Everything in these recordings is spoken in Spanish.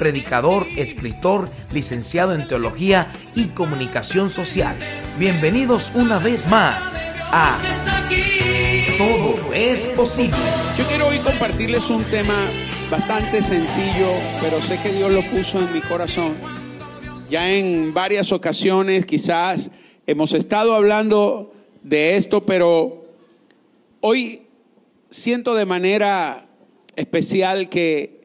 predicador, escritor, licenciado en teología y comunicación social. Bienvenidos una vez más a Todo es posible. Yo quiero hoy compartirles un tema bastante sencillo, pero sé que Dios lo puso en mi corazón. Ya en varias ocasiones quizás hemos estado hablando de esto, pero hoy siento de manera especial que,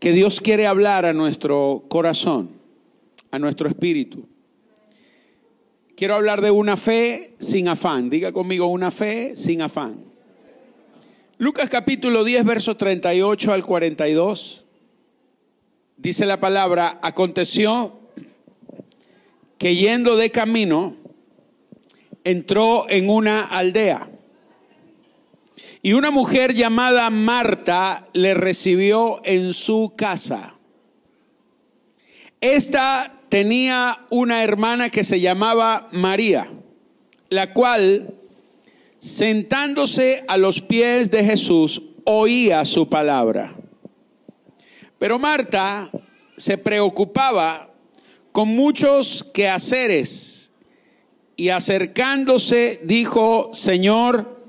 que Dios quiere hablar a nuestro corazón, a nuestro espíritu. Quiero hablar de una fe sin afán. Diga conmigo, una fe sin afán. Lucas capítulo 10, verso 38 al 42. Dice la palabra, aconteció que yendo de camino, entró en una aldea y una mujer llamada Marta le recibió en su casa. Esta tenía una hermana que se llamaba María, la cual, sentándose a los pies de Jesús, oía su palabra. Pero Marta se preocupaba con muchos quehaceres y acercándose dijo, Señor,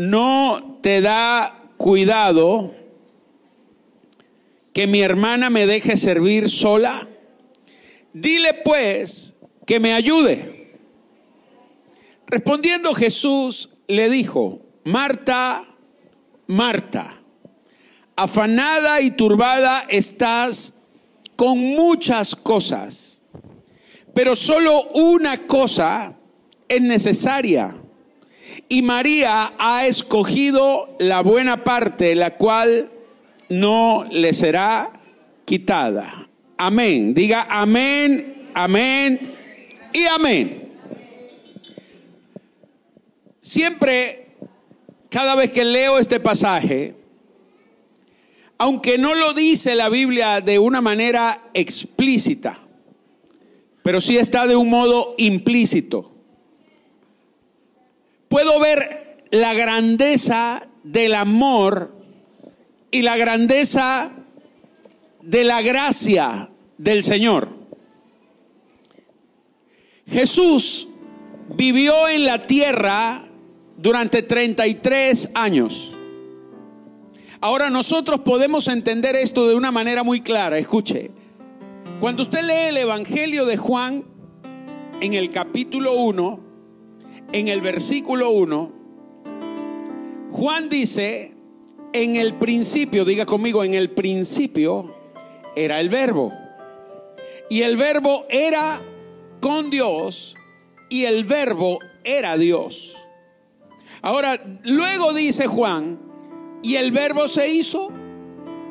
no te da cuidado que mi hermana me deje servir sola? Dile pues que me ayude. Respondiendo Jesús le dijo, Marta, Marta, afanada y turbada estás con muchas cosas, pero solo una cosa es necesaria y María ha escogido la buena parte, la cual no le será quitada. Amén. Diga amén, amén y amén. Siempre, cada vez que leo este pasaje, aunque no lo dice la Biblia de una manera explícita, pero sí está de un modo implícito puedo ver la grandeza del amor y la grandeza de la gracia del Señor. Jesús vivió en la tierra durante 33 años. Ahora nosotros podemos entender esto de una manera muy clara. Escuche, cuando usted lee el Evangelio de Juan en el capítulo 1, en el versículo 1, Juan dice, en el principio, diga conmigo, en el principio era el verbo. Y el verbo era con Dios y el verbo era Dios. Ahora, luego dice Juan, y el verbo se hizo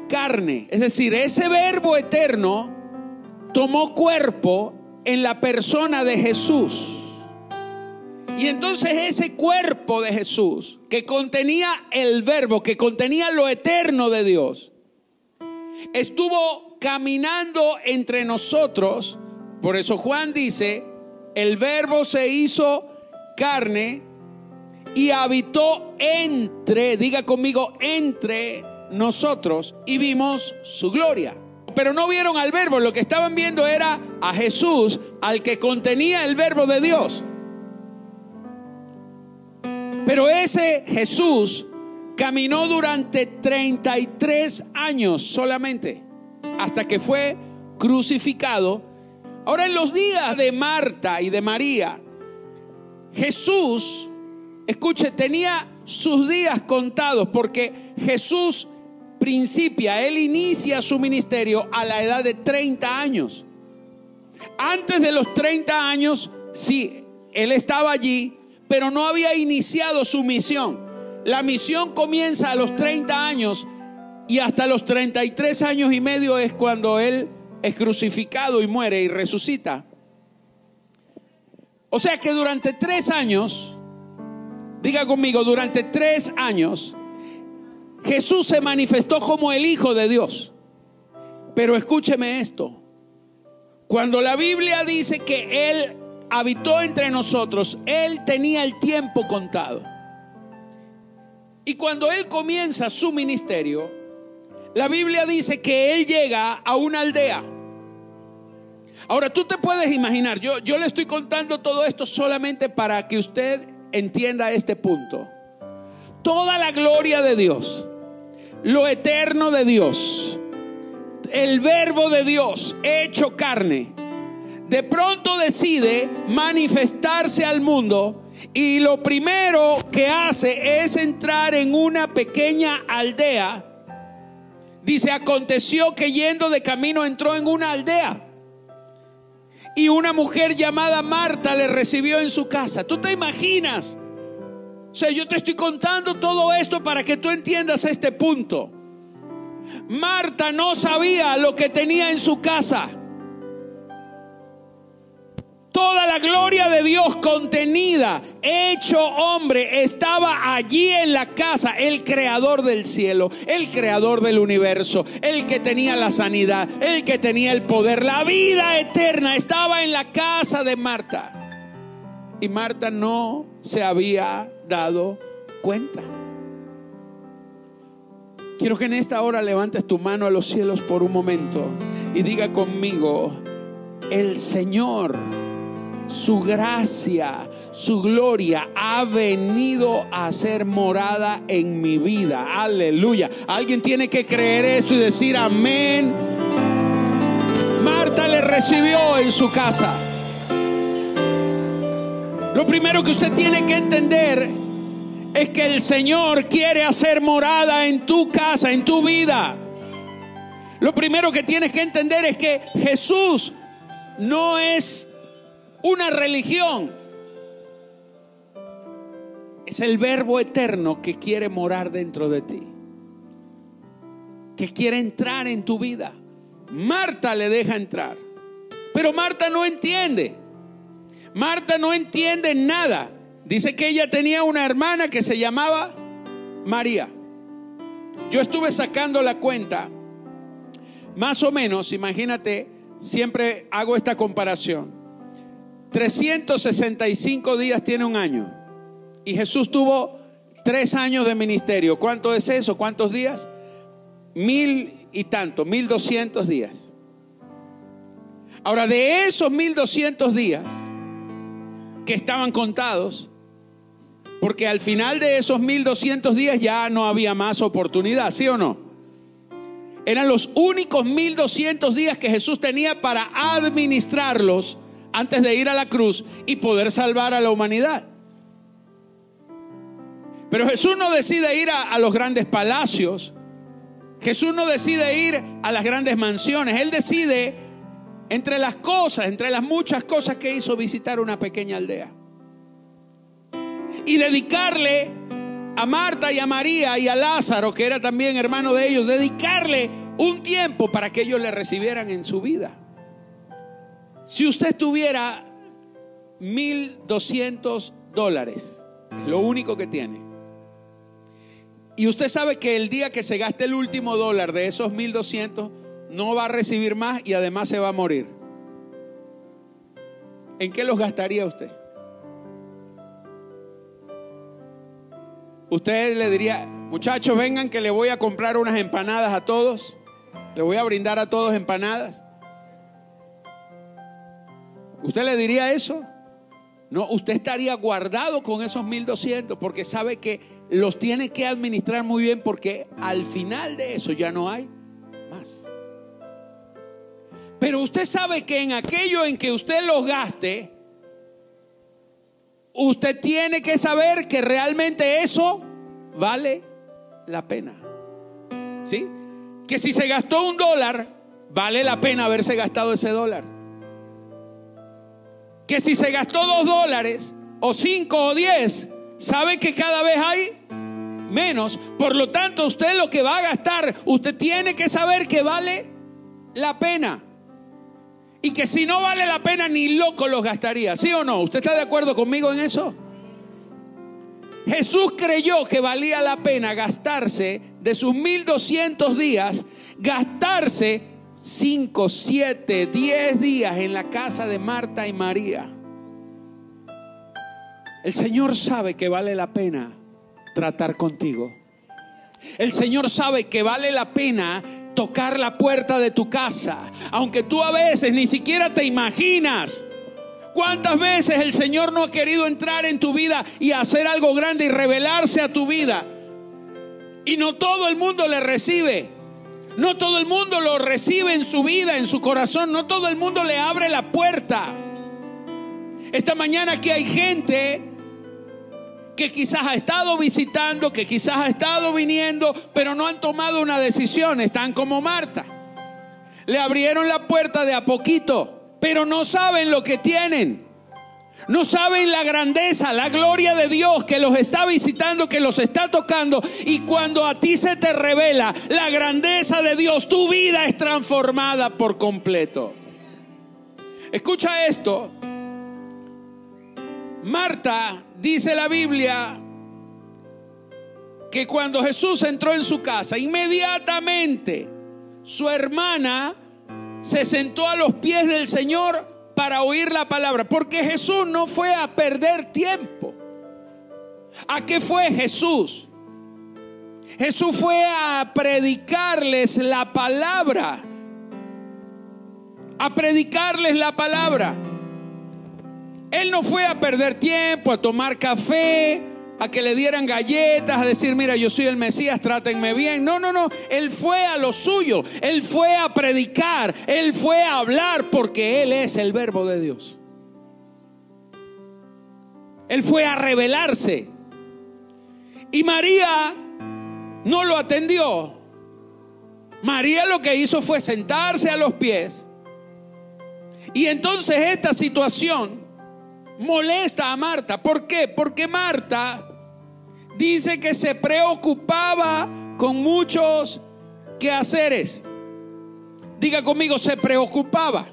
carne. Es decir, ese verbo eterno tomó cuerpo en la persona de Jesús. Y entonces ese cuerpo de Jesús, que contenía el verbo, que contenía lo eterno de Dios, estuvo caminando entre nosotros. Por eso Juan dice, el verbo se hizo carne y habitó entre, diga conmigo, entre nosotros y vimos su gloria. Pero no vieron al verbo, lo que estaban viendo era a Jesús, al que contenía el verbo de Dios. Pero ese Jesús caminó durante 33 años solamente, hasta que fue crucificado. Ahora en los días de Marta y de María, Jesús, escuche, tenía sus días contados porque Jesús principia, él inicia su ministerio a la edad de 30 años. Antes de los 30 años, sí, él estaba allí, pero no había iniciado su misión. La misión comienza a los 30 años y hasta los 33 años y medio es cuando Él es crucificado y muere y resucita. O sea que durante tres años, diga conmigo, durante tres años, Jesús se manifestó como el Hijo de Dios. Pero escúcheme esto. Cuando la Biblia dice que Él habitó entre nosotros, Él tenía el tiempo contado. Y cuando Él comienza su ministerio, la Biblia dice que Él llega a una aldea. Ahora tú te puedes imaginar, yo, yo le estoy contando todo esto solamente para que usted entienda este punto. Toda la gloria de Dios, lo eterno de Dios, el verbo de Dios hecho carne, de pronto decide manifestarse al mundo y lo primero que hace es entrar en una pequeña aldea. Dice, aconteció que yendo de camino entró en una aldea. Y una mujer llamada Marta le recibió en su casa. ¿Tú te imaginas? O sea, yo te estoy contando todo esto para que tú entiendas este punto. Marta no sabía lo que tenía en su casa. Toda la gloria de Dios contenida, hecho hombre, estaba allí en la casa, el creador del cielo, el creador del universo, el que tenía la sanidad, el que tenía el poder, la vida eterna, estaba en la casa de Marta. Y Marta no se había dado cuenta. Quiero que en esta hora levantes tu mano a los cielos por un momento y diga conmigo, el Señor su gracia, su gloria ha venido a ser morada en mi vida. Aleluya. Alguien tiene que creer esto y decir amén. Marta le recibió en su casa. Lo primero que usted tiene que entender es que el Señor quiere hacer morada en tu casa, en tu vida. Lo primero que tienes que entender es que Jesús no es una religión. Es el verbo eterno que quiere morar dentro de ti. Que quiere entrar en tu vida. Marta le deja entrar. Pero Marta no entiende. Marta no entiende nada. Dice que ella tenía una hermana que se llamaba María. Yo estuve sacando la cuenta. Más o menos, imagínate, siempre hago esta comparación. 365 días tiene un año. Y Jesús tuvo tres años de ministerio. ¿Cuánto es eso? ¿Cuántos días? Mil y tanto, mil doscientos días. Ahora, de esos mil doscientos días que estaban contados, porque al final de esos mil doscientos días ya no había más oportunidad, ¿sí o no? Eran los únicos mil doscientos días que Jesús tenía para administrarlos antes de ir a la cruz y poder salvar a la humanidad. Pero Jesús no decide ir a, los grandes palacios. Jesús no decide ir a las grandes mansiones. Él decide, entre las cosas, entre las muchas cosas que hizo, visitar una pequeña aldea. Y dedicarle a Marta y a María y a Lázaro, que era también hermano de ellos, dedicarle un tiempo para que ellos le recibieran en su vida. Si usted tuviera 1.200 dólares, lo único que tiene, y usted sabe que el día que se gaste el último dólar de esos 1.200, no va a recibir más y además se va a morir. ¿En qué los gastaría usted? Usted le diría, muchachos, vengan que le voy a comprar unas empanadas a todos. Le voy a brindar a todos empanadas. ¿Usted le diría eso? No, usted estaría guardado con esos 1200 porque sabe que los tiene que administrar muy bien porque al final de eso ya no hay más. Pero usted sabe que en aquello en que usted los gaste, usted tiene que saber que realmente eso vale la pena. ¿Sí? Que si se gastó un dólar, vale la pena haberse gastado ese dólar que si se gastó dos dólares o cinco o diez, sabe que cada vez hay menos. Por lo tanto, usted lo que va a gastar, usted tiene que saber que vale la pena. Y que si no vale la pena ni loco los gastaría. ¿Sí o no? ¿Usted está de acuerdo conmigo en eso? Jesús creyó que valía la pena gastarse de sus 1200 días, gastarse 5, 7, 10 días en la casa de Marta y María. El Señor sabe que vale la pena tratar contigo. El Señor sabe que vale la pena tocar la puerta de tu casa, aunque tú a veces ni siquiera te imaginas. ¿Cuántas veces el Señor no ha querido entrar en tu vida y hacer algo grande y revelarse a tu vida? Y no todo el mundo le recibe. No todo el mundo lo recibe en su vida, en su corazón. No todo el mundo le abre la puerta. Esta mañana aquí hay gente que quizás ha estado visitando, que quizás ha estado viniendo, pero no han tomado una decisión, están como Marta. Le abrieron la puerta de a poquito, pero no saben lo que tienen. No saben la grandeza, la gloria de Dios que los está visitando, que los está tocando. Y cuando a ti se te revela la grandeza de Dios, tu vida es transformada por completo. Escucha esto. Marta dice la Biblia que cuando Jesús entró en su casa, inmediatamente su hermana se sentó a los pies del Señor para oír la palabra, porque Jesús no fue a perder tiempo. ¿A qué fue Jesús? Jesús fue a predicarles la palabra, a predicarles la palabra. Él no fue a perder tiempo, a tomar café, a que le dieran galletas, a decir, mira, yo soy el Mesías, trátenme bien. No, no, no. Él fue a lo suyo. Él fue a predicar. Él fue a hablar porque Él es el verbo de Dios. Él fue a revelarse. Y María no lo atendió. María lo que hizo fue sentarse a los pies. Y entonces esta situación molesta a Marta. ¿Por qué? Porque Marta dice que se preocupaba con muchos quehaceres. Diga conmigo, se preocupaba.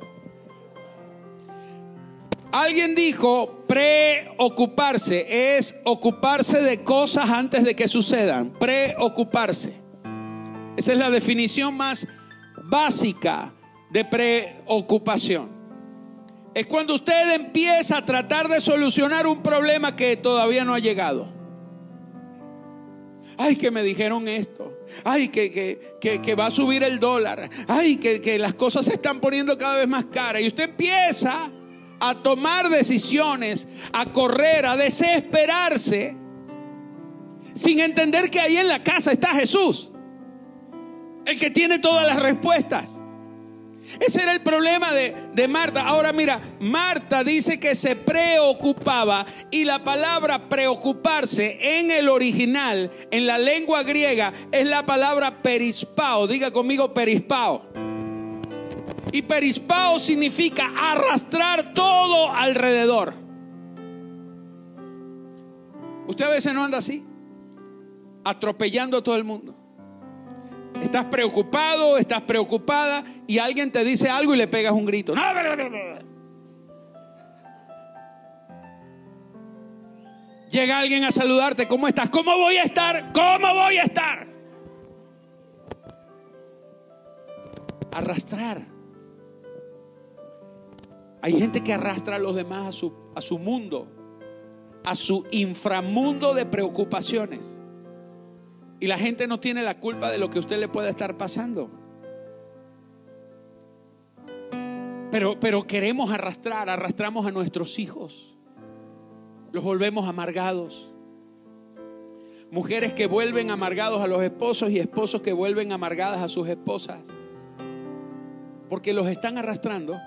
Alguien dijo, preocuparse es ocuparse de cosas antes de que sucedan. Preocuparse. Esa es la definición más básica de preocupación es cuando usted empieza a tratar de solucionar un problema que todavía no ha llegado. Ay, que me dijeron esto. Ay, que, que, va a subir el dólar. Ay, que, que las cosas se están poniendo cada vez más caras. Y usted empieza a tomar decisiones, a correr, a desesperarse, sin entender que ahí en la casa está Jesús, el que tiene todas las respuestas. Ese era el problema de, Marta. Ahora mira, Marta dice que se preocupaba y la palabra preocuparse en el original, en la lengua griega, es la palabra perispao. Diga conmigo perispao. Y perispao significa arrastrar todo alrededor. Usted a veces no anda así, atropellando a todo el mundo. Estás preocupado, estás preocupada y alguien te dice algo y le pegas un grito. Llega alguien a saludarte, ¿cómo estás? ¿Cómo voy a estar? ¿Cómo voy a estar? Arrastrar. Hay gente que arrastra a los demás a su, a su mundo, a su inframundo de preocupaciones. Y la gente no tiene la culpa de lo que usted le pueda estar pasando. Pero, pero queremos arrastrar, arrastramos a nuestros hijos. Los volvemos amargados. Mujeres que vuelven amargados a los esposos y esposos que vuelven amargadas a sus esposas. Porque los están arrastrando.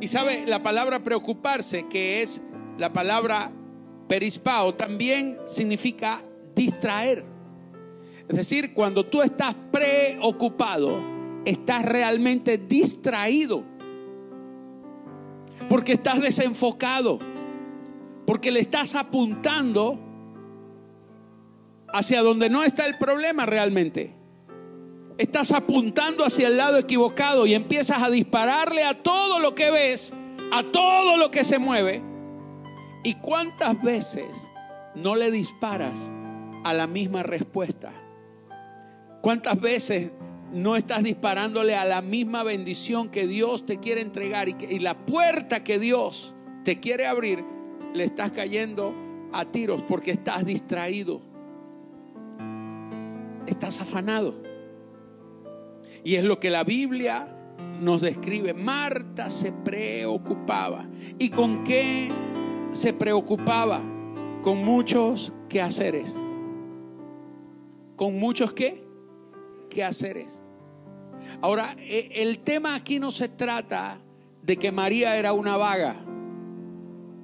Y sabe, la palabra preocuparse, que es la palabra Perispao también significa distraer. Es decir, cuando tú estás preocupado, estás realmente distraído. Porque estás desenfocado. Porque le estás apuntando hacia donde no está el problema realmente. estás apuntando hacia el lado equivocado y empiezas a dispararle a todo lo que ves, a todo lo que se mueve. ¿Y cuántas veces no le disparas a la misma respuesta? ¿Cuántas veces no estás disparándole a la misma bendición que Dios te quiere entregar y, y la puerta que Dios te quiere abrir, le estás cayendo a tiros porque estás distraído? Estás afanado. Y es lo que la Biblia nos describe. Marta se preocupaba. ¿Y con qué se preocupaba? Con muchos quehaceres. ¿Con muchos qué? Quehaceres. Ahora, e, el tema aquí no se trata de que María era una vaga.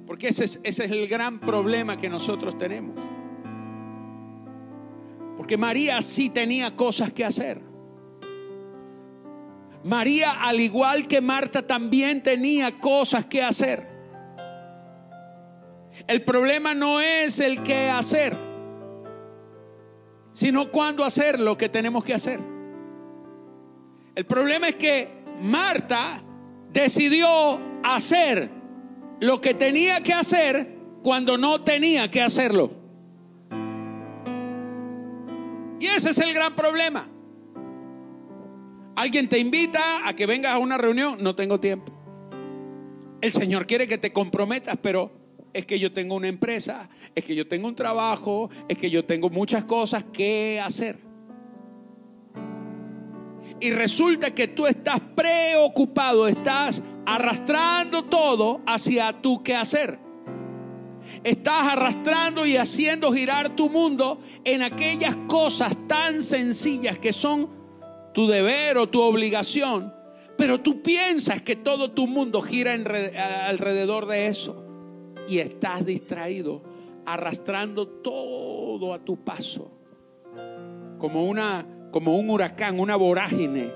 Porque ese es, ese es el gran problema que nosotros tenemos. Porque María sí tenía cosas que hacer. María, al igual que Marta, también tenía cosas que hacer. El problema no es el qué hacer, sino cuándo hacer lo que tenemos que hacer. El problema es que Marta decidió hacer lo que tenía que hacer cuando no tenía que hacerlo. Y ese es el gran problema. Alguien te invita a que vengas a una reunión, no tengo tiempo. El Señor quiere que te comprometas, pero es que yo tengo una empresa, es que yo tengo un trabajo, es que yo tengo muchas cosas que hacer. Y resulta que tú estás preocupado, estás arrastrando todo hacia tu quehacer. Estás arrastrando y haciendo girar tu mundo en aquellas cosas tan sencillas que son tu deber o tu obligación, pero tú piensas que todo tu mundo gira alrededor de eso y estás distraído, arrastrando todo a tu paso, como, una, como un huracán, una vorágine,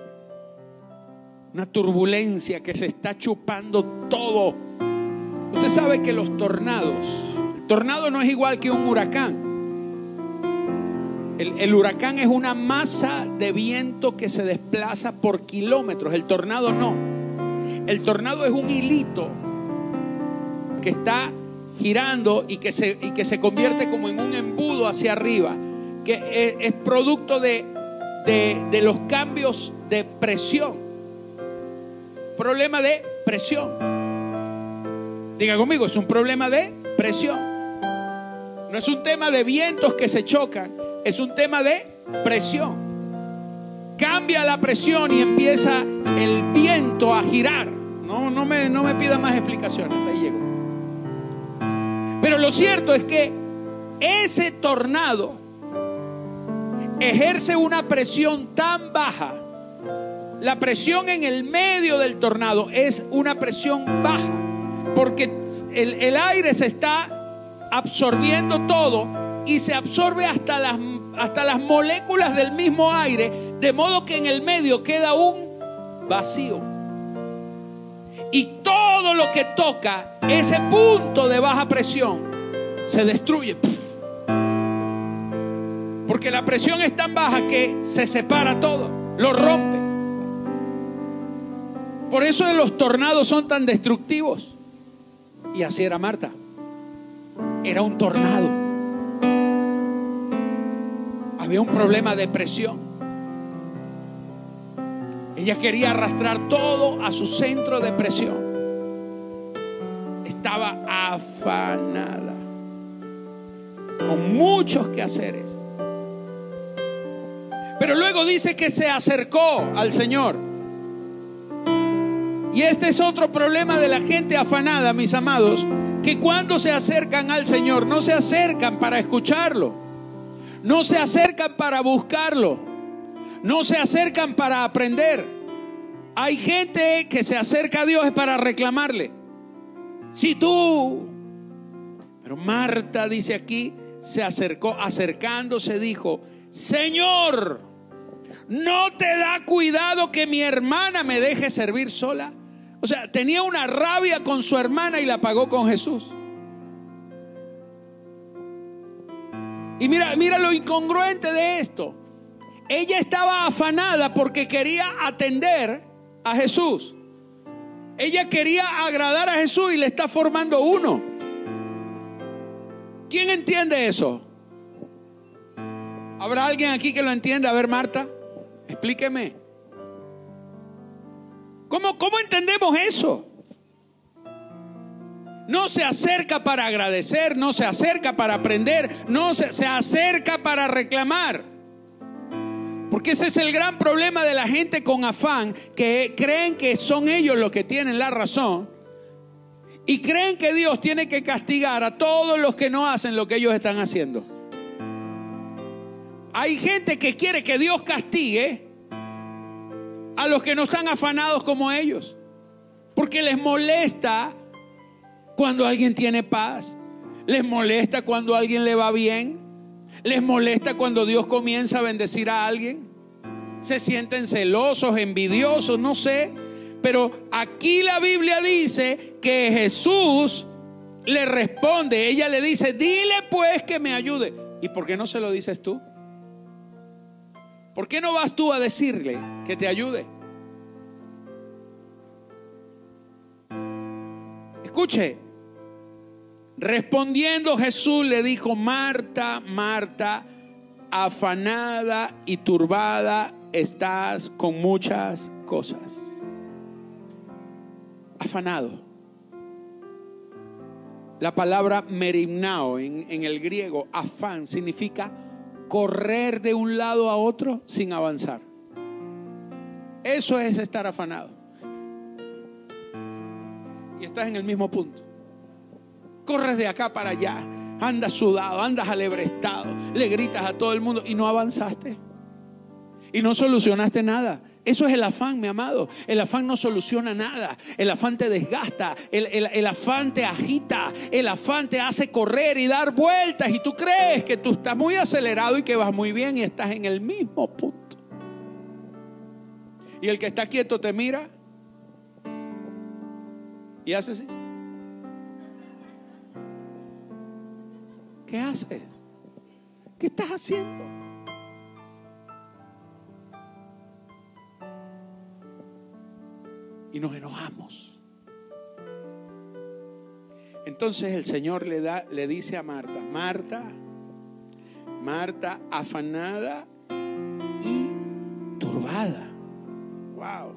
una turbulencia que se está chupando todo. Usted sabe que los tornados, el tornado no es igual que un huracán. El, huracán es una masa de viento que se desplaza por kilómetros. El tornado no. El tornado es un hilito que está girando y que se, y que se convierte como en un embudo hacia arriba, que es, producto de, de los cambios de presión. Problema de presión. Diga conmigo, es un problema de presión. No es un tema de vientos que se chocan, es un tema de presión. Cambia la presión y empieza el viento a girar. No, no me, no me pida más explicaciones, ahí llego. Pero lo cierto es que ese tornado ejerce una presión tan baja. La presión en el medio del tornado es una presión baja, porque el, el aire se está absorbiendo todo y se absorbe hasta las, hasta las moléculas del mismo aire, de modo que en el medio queda un vacío. Y todo lo que toca ese punto de baja presión se destruye. Porque la presión es tan baja que se separa todo, lo rompe. Por eso los tornados son tan destructivos. Y así era Marta. Era un tornado había un problema de presión. Ella quería arrastrar todo a su centro de presión. Estaba afanada, con muchos quehaceres. Pero luego dice que se acercó al Señor. Y este es otro problema de la gente afanada, mis amados, que cuando se acercan al Señor no se acercan para escucharlo no se acercan para buscarlo. No se acercan para aprender. Hay gente que se acerca a Dios para reclamarle. Si tú, pero Marta dice aquí, se acercó, acercándose dijo, Señor, ¿no te da cuidado que mi hermana me deje servir sola? O sea, tenía una rabia con su hermana y la pagó con Jesús. Y mira, mira lo incongruente de esto. Ella estaba afanada porque quería atender a Jesús. Ella quería agradar a Jesús y le está formando uno. ¿Quién entiende eso? ¿Habrá alguien aquí que lo entienda? A ver, Marta, explíqueme. ¿Cómo, cómo entendemos eso? No se acerca para agradecer, no se acerca para aprender, no se, se acerca para reclamar. Porque ese es el gran problema de la gente con afán, que creen que son ellos los que tienen la razón y creen que Dios tiene que castigar a todos los que no hacen lo que ellos están haciendo. Hay gente que quiere que Dios castigue a los que no están afanados como ellos, porque les molesta cuando alguien tiene paz, les molesta cuando alguien le va bien, ¿Les molesta cuando Dios comienza a bendecir a alguien? ¿Se sienten celosos, envidiosos? No sé. Pero aquí la Biblia dice que Jesús le responde. Ella le dice, dile pues que me ayude. ¿Y por qué no se lo dices tú? ¿Por qué no vas tú a decirle que te ayude? Escuche, Respondiendo Jesús le dijo, Marta, Marta, afanada y turbada estás con muchas cosas. Afanado. La palabra merimnao en, el griego, afán, significa correr de un lado a otro sin avanzar. Eso es estar afanado. Y estás en el mismo punto corres de acá para allá, andas sudado, andas alebrestado, le gritas a todo el mundo y no avanzaste. Y no solucionaste nada. Eso es el afán, mi amado. El afán no soluciona nada. El afán te desgasta. El, el, afán te agita. El afán te hace correr y dar vueltas. Y tú crees que tú estás muy acelerado y que vas muy bien y estás en el mismo punto. Y el que está quieto te mira y hace así. ¿Qué haces? ¿Qué estás haciendo? Y nos enojamos. Entonces el Señor le da le dice a Marta, Marta, Marta afanada y turbada. Wow.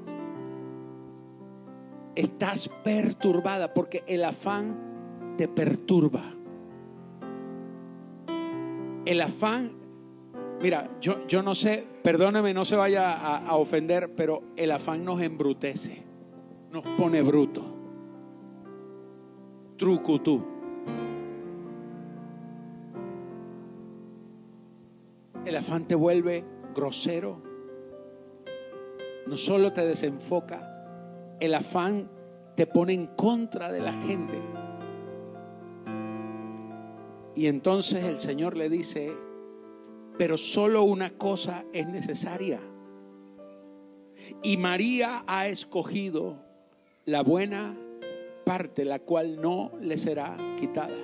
Estás perturbada porque el afán te perturba el afán, mira, yo, yo no sé, perdóneme, no se vaya a, ofender, pero el afán nos embrutece, nos pone bruto. Trucutú. El afán te vuelve grosero. No solo te desenfoca, el afán te pone en contra de la gente. Y entonces el Señor le dice, pero solo una cosa es necesaria. Y María ha escogido la buena parte, la cual no le será quitada.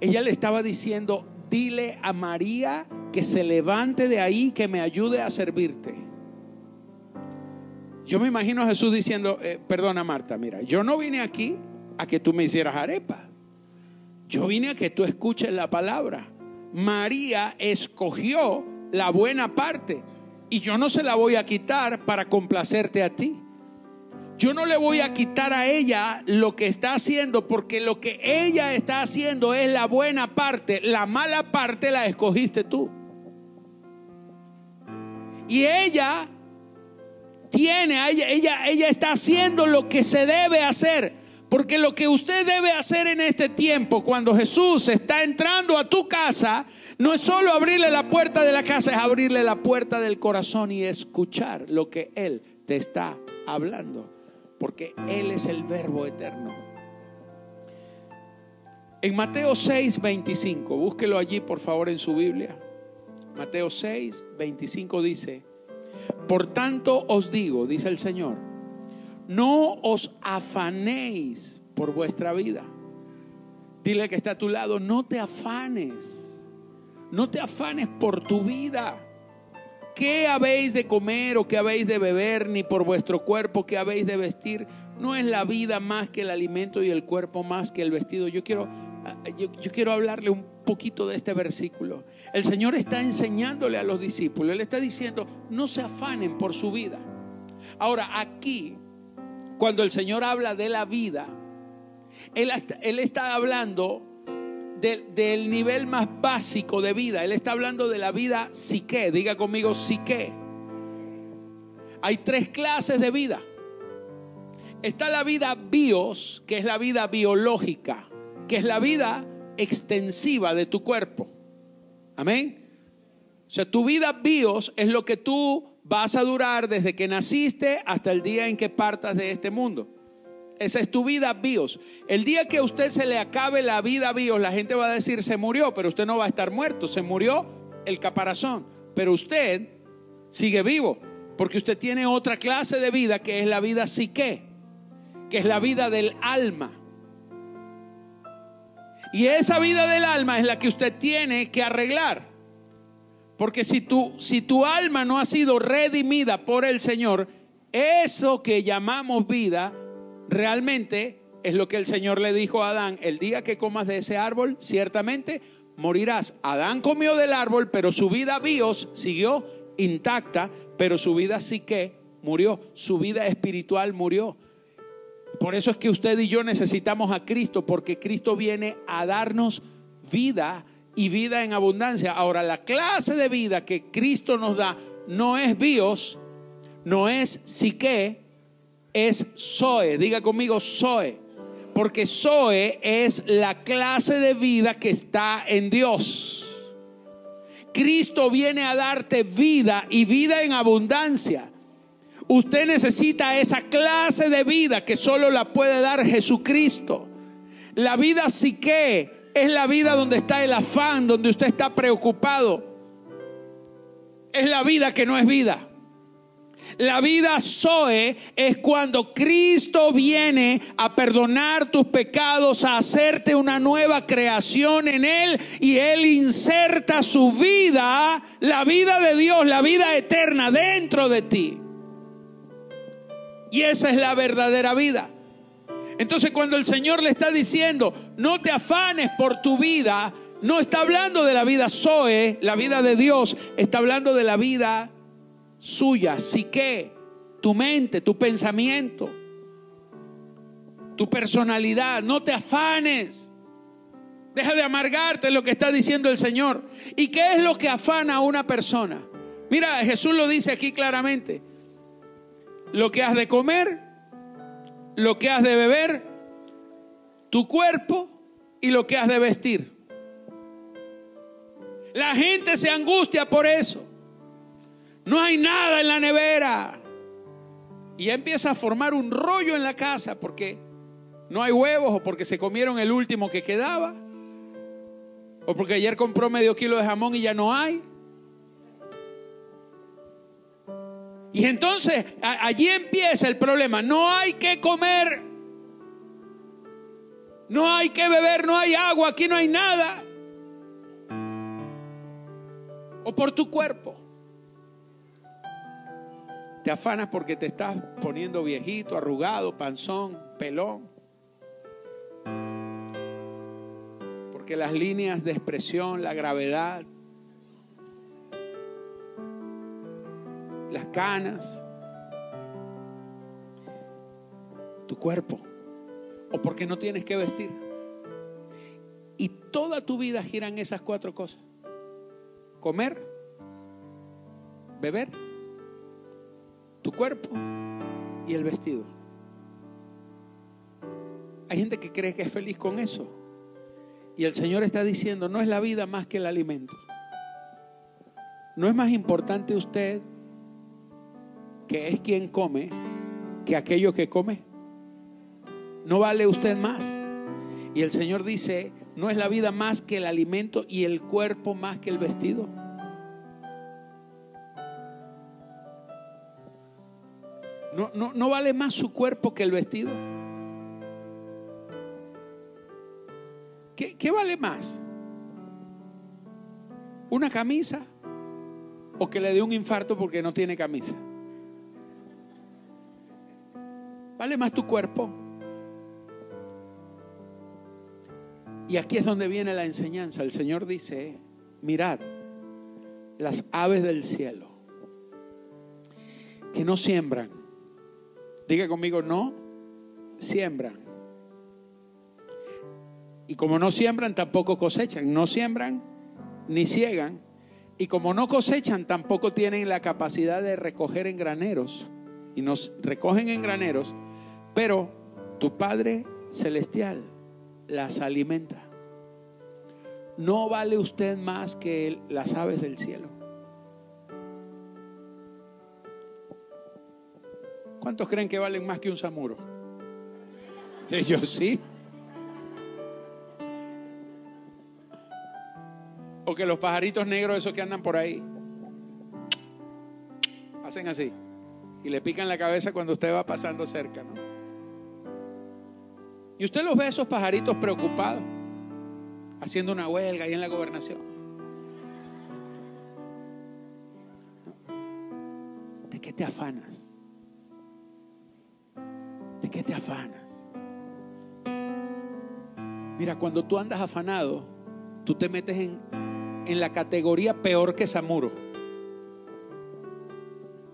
Ella le estaba diciendo, dile a María que se levante de ahí, que me ayude a servirte. Yo me imagino a Jesús diciendo, eh, perdona Marta, mira, yo no vine aquí a que tú me hicieras arepa. Yo vine a que tú escuches la palabra. María escogió la buena parte y yo no se la voy a quitar para complacerte a ti. Yo no le voy a quitar a ella lo que está haciendo porque lo que ella está haciendo es la buena parte. La mala parte la escogiste tú. Y ella tiene, ella, ella, ella está haciendo lo que se debe hacer. Porque lo que usted debe hacer en este tiempo, cuando Jesús está entrando a tu casa, no es solo abrirle la puerta de la casa, es abrirle la puerta del corazón y escuchar lo que Él te está hablando. Porque Él es el verbo eterno. En Mateo 6, 25, búsquelo allí por favor en su Biblia. Mateo 6, 25 dice, por tanto os digo, dice el Señor, no os afanéis por vuestra vida. Dile que está a tu lado, no te afanes. No te afanes por tu vida. qué habéis de comer o qué habéis de beber, ni por vuestro cuerpo qué habéis de vestir. No es la vida más que el alimento y el cuerpo más que el vestido. Yo quiero, yo, yo quiero hablarle un poquito de este versículo. El Señor está enseñándole a los discípulos. Él está diciendo, no se afanen por su vida. Ahora, aquí, cuando el Señor habla de la vida, Él, él está hablando del nivel más básico de vida. Él está hablando de la vida psique. Diga conmigo psique. Hay tres clases de vida. Está la vida bios, que es la vida biológica, que es la vida extensiva de tu cuerpo. Amén. O sea, tu vida bios es lo que tú vas a durar desde que naciste hasta el día en que partas de este mundo. Esa es tu vida bios. El día que a usted se le acabe la vida bios, la gente va a decir se murió, pero usted no va a estar muerto. Se murió el caparazón, pero usted sigue vivo, porque usted tiene otra clase de vida que es la vida psique, que es la vida del alma. Y esa vida del alma es la que usted tiene que arreglar. Porque si tu, si tu alma no ha sido redimida por el Señor, eso que llamamos vida realmente es lo que el Señor le dijo a Adán, el día que comas de ese árbol, ciertamente morirás. Adán comió del árbol, pero su vida bios siguió intacta, pero su vida psique murió, su vida espiritual murió. Por eso es que usted y yo necesitamos a Cristo, porque Cristo viene a darnos vida y vida en abundancia. Ahora, la clase de vida que Cristo nos da no es bios, no es psique, es Zoe. Diga conmigo Zoe. Porque Zoe es la clase de vida que está en Dios. Cristo viene a darte vida y vida en abundancia. Usted necesita esa clase de vida que solo la puede dar Jesucristo. La vida psique es la vida donde está el afán, donde usted está preocupado. Es la vida que no es vida. La vida Zoe es cuando Cristo viene a perdonar tus pecados, a hacerte una nueva creación en Él y Él inserta su vida, la vida de Dios, la vida eterna dentro de ti. Y esa es la verdadera vida. Entonces cuando el Señor le está diciendo, no te afanes por tu vida, no está hablando de la vida Zoe, la vida de Dios, está hablando de la vida suya, que tu mente, tu pensamiento, tu personalidad. No te afanes. Deja de amargarte lo que está diciendo el Señor. ¿Y qué es lo que afana a una persona? Mira, Jesús lo dice aquí claramente. Lo que has de comer, lo que has de beber, tu cuerpo y lo que has de vestir. La gente se angustia por eso. No hay nada en la nevera. Y ya empieza a formar un rollo en la casa porque no hay huevos o porque se comieron el último que quedaba. O porque ayer compró medio kilo de jamón y ya no hay. Y entonces allí empieza el problema. No hay que comer. No hay que beber, no hay agua, aquí no hay nada. O por tu cuerpo. Te afanas porque te estás poniendo viejito, arrugado, panzón, pelón. Porque las líneas de expresión, la gravedad, las canas, tu cuerpo, o porque no tienes que vestir. Y toda tu vida gira en esas cuatro cosas. Comer, beber tu cuerpo y el vestido. Hay gente que cree que es feliz con eso. Y el Señor está diciendo, no es la vida más que el alimento. No es más importante usted que es quien come que aquello que come. No vale usted más. Y el Señor dice, no es la vida más que el alimento y el cuerpo más que el vestido. No, vale más su cuerpo que el vestido. ¿Qué, ¿Qué, vale más? ¿Una camisa o que le dé un infarto porque no tiene camisa. Vale más tu cuerpo. Y aquí es donde viene la enseñanza. El Señor dice, mirad, las aves del cielo, que no siembran. Diga conmigo, no siembran. Y como no siembran, tampoco cosechan. No siembran ni ciegan. Y como no cosechan, tampoco tienen la capacidad de recoger en graneros. Y nos recogen en graneros, pero tu Padre Celestial las alimenta. No vale usted más que las aves del cielo. ¿Cuántos creen que valen más que un samuro? Yo sí. O que los pajaritos negros, esos que andan por ahí, hacen así. Y le pican la cabeza cuando usted va pasando cerca, ¿no? Y usted los ve esos pajaritos preocupados, haciendo una huelga ahí en la gobernación. ¿De qué te afanas? ¿De qué te afanas? Mira, cuando tú andas afanado, tú te metes en, en la categoría peor que Samuro.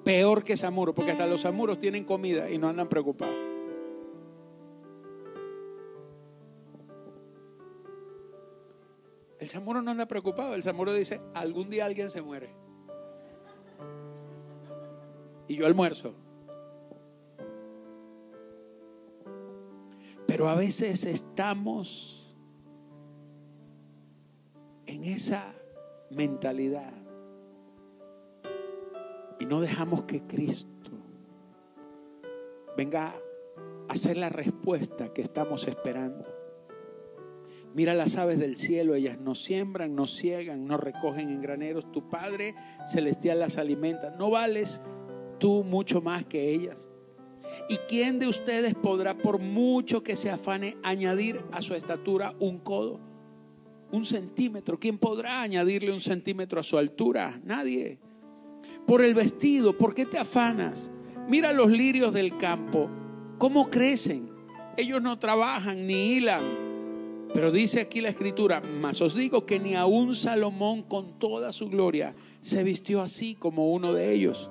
Peor que Samuro, porque hasta los Samuros tienen comida y no andan preocupados. El Samuro no anda preocupado, el Samuro dice, algún día alguien se muere. Y yo almuerzo. Pero a veces estamos en esa mentalidad y no dejamos que Cristo venga a ser la respuesta que estamos esperando. Mira las aves del cielo, ellas no siembran, no ciegan, no recogen en graneros. Tu Padre celestial las alimenta. No vales tú mucho más que ellas. ¿Y quién de ustedes podrá, por mucho que se afane, añadir a su estatura un codo? Un centímetro. ¿Quién podrá añadirle un centímetro a su altura? Nadie. Por el vestido, ¿por qué te afanas? Mira los lirios del campo, cómo crecen. Ellos no trabajan ni hilan. Pero dice aquí la escritura, mas os digo que ni aun Salomón con toda su gloria se vistió así como uno de ellos.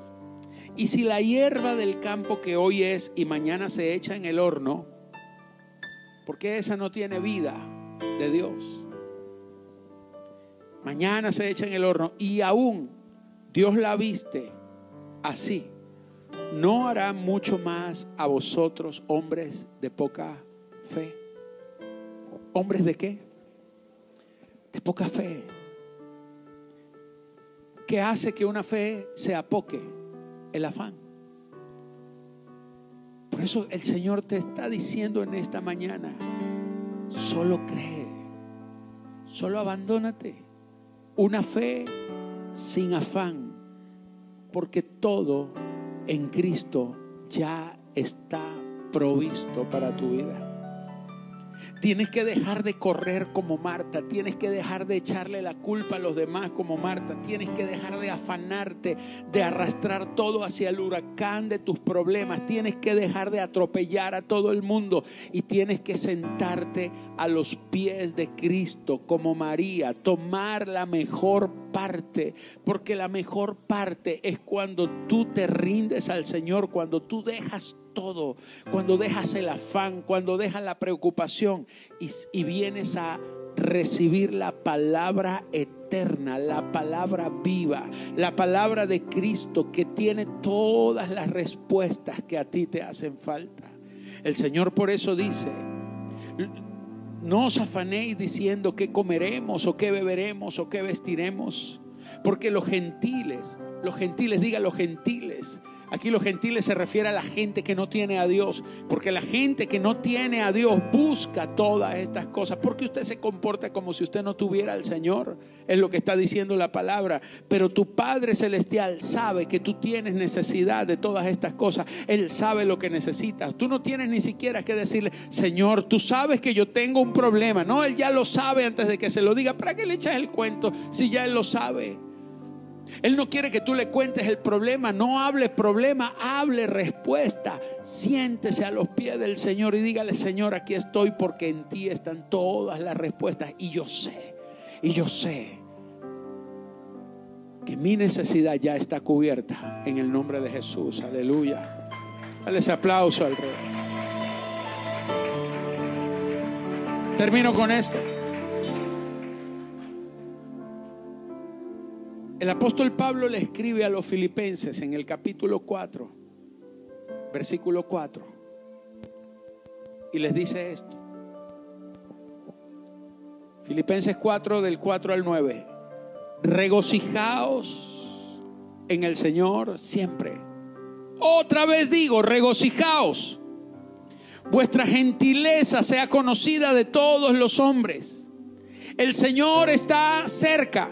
Y si la hierba del campo que hoy es y mañana se echa en el horno, porque esa no tiene vida de Dios. Mañana se echa en el horno y aún Dios la viste así. ¿No hará mucho más a vosotros, hombres de poca fe? ¿Hombres de qué? De poca fe. ¿Qué hace que una fe se apoque? El afán. Por eso el Señor te está diciendo en esta mañana, solo cree, solo abandónate. Una fe sin afán, porque todo en Cristo ya está provisto para tu vida. Tienes que dejar de correr como Marta, tienes que dejar de echarle la culpa a los demás como Marta, tienes que dejar de afanarte, de arrastrar todo hacia el huracán de tus problemas, tienes que dejar de atropellar a todo el mundo y tienes que sentarte a los pies de Cristo como María, tomar la mejor parte, porque la mejor parte es cuando tú te rindes al Señor, cuando tú dejas todo, cuando dejas el afán, cuando dejas la preocupación y, y vienes a recibir la palabra eterna, la palabra viva, la palabra de Cristo que tiene todas las respuestas que a ti te hacen falta. El Señor por eso dice, no os afanéis diciendo qué comeremos o qué beberemos o qué vestiremos, porque los gentiles, los gentiles, diga los gentiles, Aquí los gentiles se refiere a la gente que no tiene a Dios, porque la gente que no tiene a Dios busca todas estas cosas, porque usted se comporta como si usted no tuviera al Señor, es lo que está diciendo la palabra, pero tu Padre Celestial sabe que tú tienes necesidad de todas estas cosas, Él sabe lo que necesitas, tú no tienes ni siquiera que decirle, Señor, tú sabes que yo tengo un problema, no, Él ya lo sabe antes de que se lo diga, ¿para qué le echas el cuento si ya Él lo sabe? Él no quiere que tú le cuentes el problema, no hables problema, hable respuesta. Siéntese a los pies del Señor y dígale, Señor, aquí estoy porque en ti están todas las respuestas. Y yo sé, y yo sé que mi necesidad ya está cubierta en el nombre de Jesús. Aleluya. Dale ese aplauso al Rey. Termino con esto. El apóstol Pablo le escribe a los filipenses en el capítulo 4, versículo 4, y les dice esto. Filipenses 4 del 4 al 9. Regocijaos en el Señor siempre. Otra vez digo, regocijaos. Vuestra gentileza sea conocida de todos los hombres. El Señor está cerca.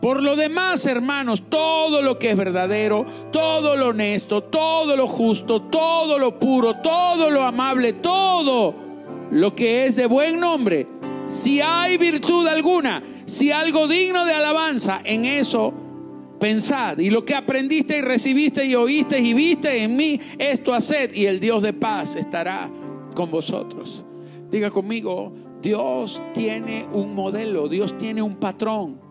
Por lo demás, hermanos, todo lo que es verdadero, todo lo honesto, todo lo justo, todo lo puro, todo lo amable, todo lo que es de buen nombre, si hay virtud alguna, si algo digno de alabanza, en eso pensad. Y lo que aprendiste y recibiste y oíste y viste en mí, esto haced y el Dios de paz estará con vosotros. Diga conmigo, Dios tiene un modelo, Dios tiene un patrón.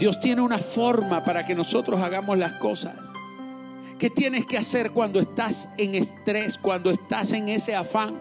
Dios tiene una forma para que nosotros hagamos las cosas. ¿Qué tienes que hacer cuando estás en estrés, cuando estás en ese afán?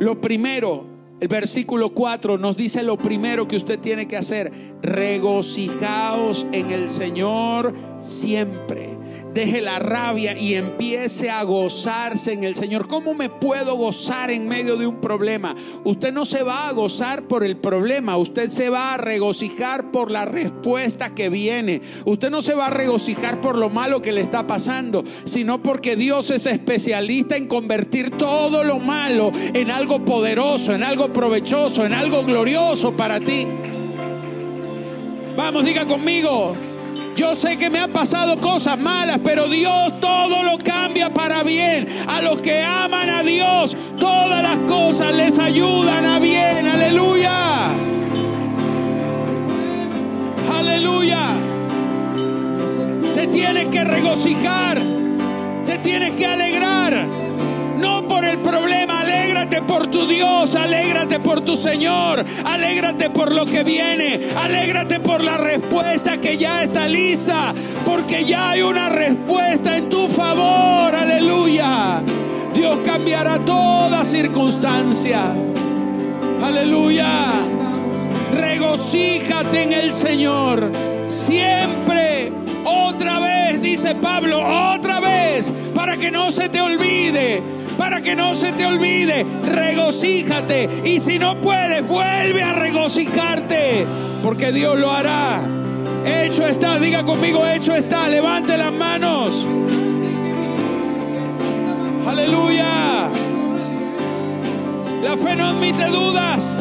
Lo primero, el versículo 4 nos dice lo primero que usted tiene que hacer. Regocijaos en el Señor siempre deje la rabia y empiece a gozarse en el Señor. ¿Cómo me puedo gozar en medio de un problema? Usted no se va a gozar por el problema, usted se va a regocijar por la respuesta que viene. Usted no se va a regocijar por lo malo que le está pasando, sino porque Dios es especialista en convertir todo lo malo en algo poderoso, en algo provechoso, en algo glorioso para ti. Vamos, diga conmigo, sé que me han pasado cosas malas, pero Dios todo lo cambia para bien. A los que aman a Dios, todas las cosas les ayudan a bien. Aleluya. Aleluya. Te tienes que regocijar. Te tienes que alegrar. No por el problema, por tu Dios, alégrate por tu Señor, alégrate por lo que viene, alégrate por la respuesta que ya está lista, porque ya hay una respuesta en tu favor, aleluya. Dios cambiará toda circunstancia, aleluya. Regocíjate en el Señor siempre otra vez, dice Pablo, otra vez, para que no se te olvide para que no se te olvide. Regocíjate. Y si no puedes, vuelve a regocijarte. Porque Dios lo hará. Hecho está, diga conmigo, hecho está. Levante las manos. Aleluya. La fe no admite dudas.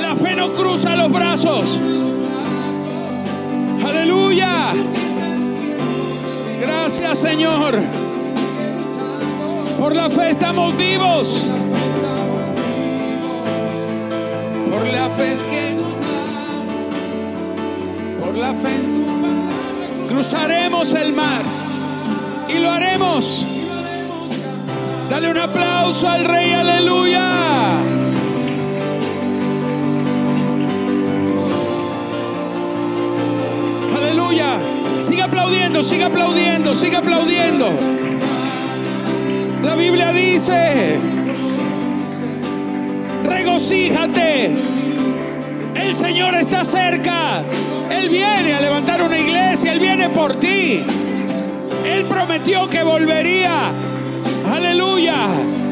La fe no cruza los brazos. Aleluya. Gracias Señor. Por la fe estamos vivos. Por la fe es que. Por la fe cruzaremos el mar. Y lo haremos. Dale un aplauso al Rey, aleluya. Aleluya. Sigue aplaudiendo, sigue aplaudiendo, sigue aplaudiendo. La Biblia dice, regocíjate, el Señor está cerca, Él viene a levantar una iglesia, Él viene por ti, Él prometió que volvería, aleluya,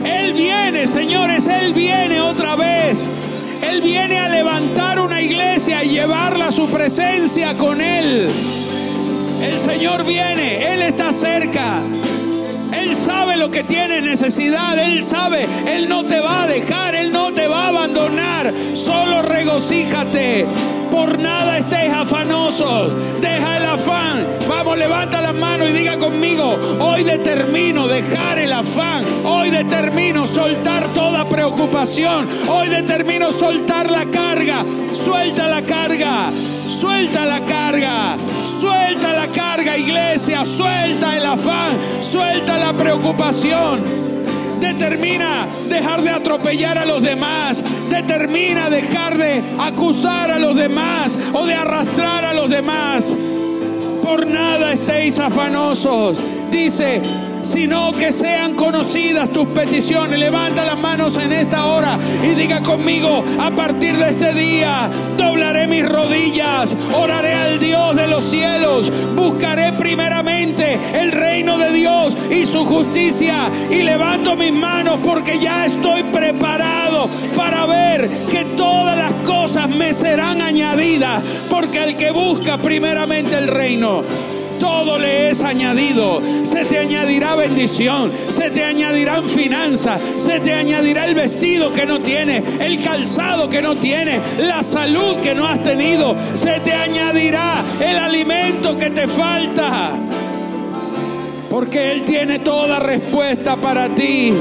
Él viene, señores, Él viene otra vez. Él viene a levantar una iglesia y llevarla a su presencia con Él. El Señor viene, Él está cerca. Sabe lo que tiene necesidad, Él sabe, Él no te va a dejar, Él no te va a abandonar. Solo regocíjate por nada estéis afanosos. Deja el afán. Vamos, levanta la mano y diga conmigo, hoy determino dejar el afán. Hoy determino soltar toda preocupación. Hoy determino soltar la carga. Suelta la carga. Suelta la carga. Suelta la carga, iglesia. Suelta la preocupación. Determina dejar de atropellar a los demás. Determina dejar de acusar a los demás o de arrastrar a los demás. Por nada estéis afanosos. Dice, sino que sean conocidas tus peticiones. Levanta las manos en esta hora y diga conmigo, a partir de este día doblaré mis rodillas, oraré al Dios de los cielos, buscaré primeramente el reino de Dios y su justicia y levanto mis manos porque ya estoy preparado para ver que todas las cosas me serán añadidas, porque el que busca primeramente el reino, todo le es añadido. Se te añadirá bendición, se te añadirán finanzas, se te añadirá el vestido que no tienes, el calzado que no tienes, la salud que no has tenido, se te añadirá el alimento que te falta. Porque Él tiene toda respuesta para ti.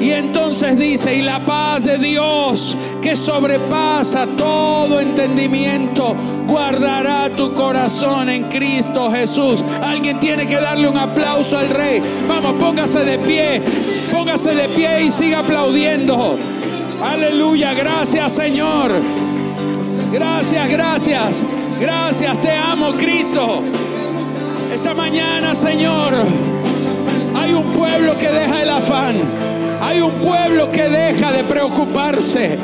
Y entonces dice, y la paz de Dios que sobrepasa todo entendimiento, guardará tu corazón en Cristo Jesús. Alguien tiene que darle un aplauso al rey. Vamos, póngase de pie, póngase de pie y siga aplaudiendo. Aleluya, gracias Señor. Gracias, gracias, gracias, te amo Cristo. Esta mañana, Señor, hay un pueblo que deja el afán. Hay un pueblo que deja de preocuparse.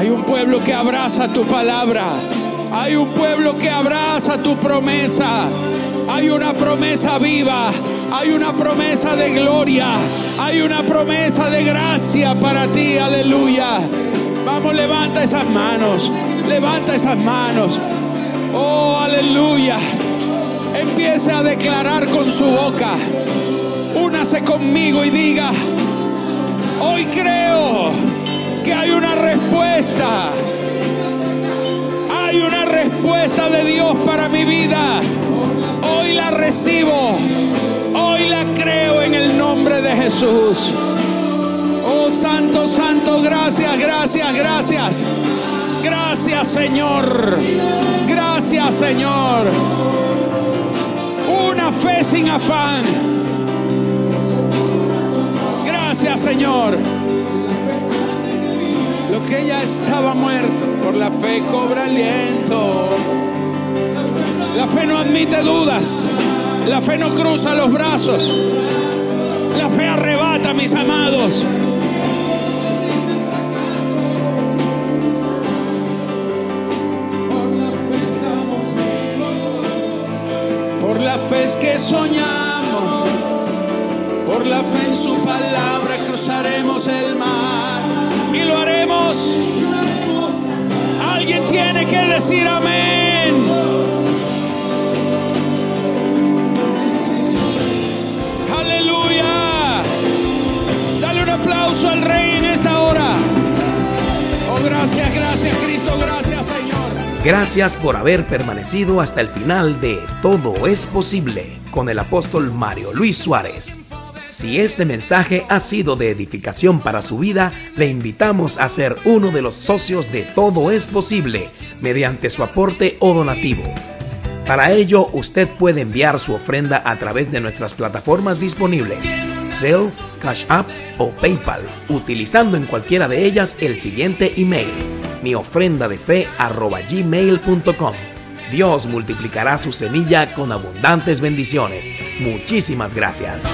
Hay un pueblo que abraza tu palabra. Hay un pueblo que abraza tu promesa. Hay una promesa viva. Hay una promesa de gloria. Hay una promesa de gracia para ti. Aleluya. Vamos, levanta esas manos. Levanta esas manos. Oh, aleluya. Empiece a declarar con su boca. Únase conmigo y diga, Hoy creo que hay una respuesta. Hay una respuesta de Dios para mi vida. Hoy la recibo. Hoy la creo en el nombre de Jesús. Oh Santo, Santo, gracias, gracias, gracias. Gracias Señor. Gracias Señor. Una fe sin afán Gracias, Señor. Que ya estaba muerto, por la fe cobra aliento. La fe no admite dudas. La fe no cruza los brazos. La fe arrebata, mis amados. Por la fe es que soñamos. Por la fe en su palabra cruzaremos el mar y lo haremos. Alguien tiene que decir amén. Aleluya. Dale un aplauso al rey en esta hora. Oh, gracias, gracias Cristo, gracias Señor. Gracias por haber permanecido hasta el final de Todo es posible con el apóstol Mario Luis Suárez. Si este mensaje ha sido de edificación para su vida, le invitamos a ser uno de los socios de Todo es Posible mediante su aporte o donativo. Para ello, usted puede enviar su ofrenda a través de nuestras plataformas disponibles, Zelle, Cash App o PayPal, utilizando en cualquiera de ellas el siguiente email, mi ofrenda de fe gmail.com. Dios multiplicará su semilla con abundantes bendiciones. Muchísimas gracias.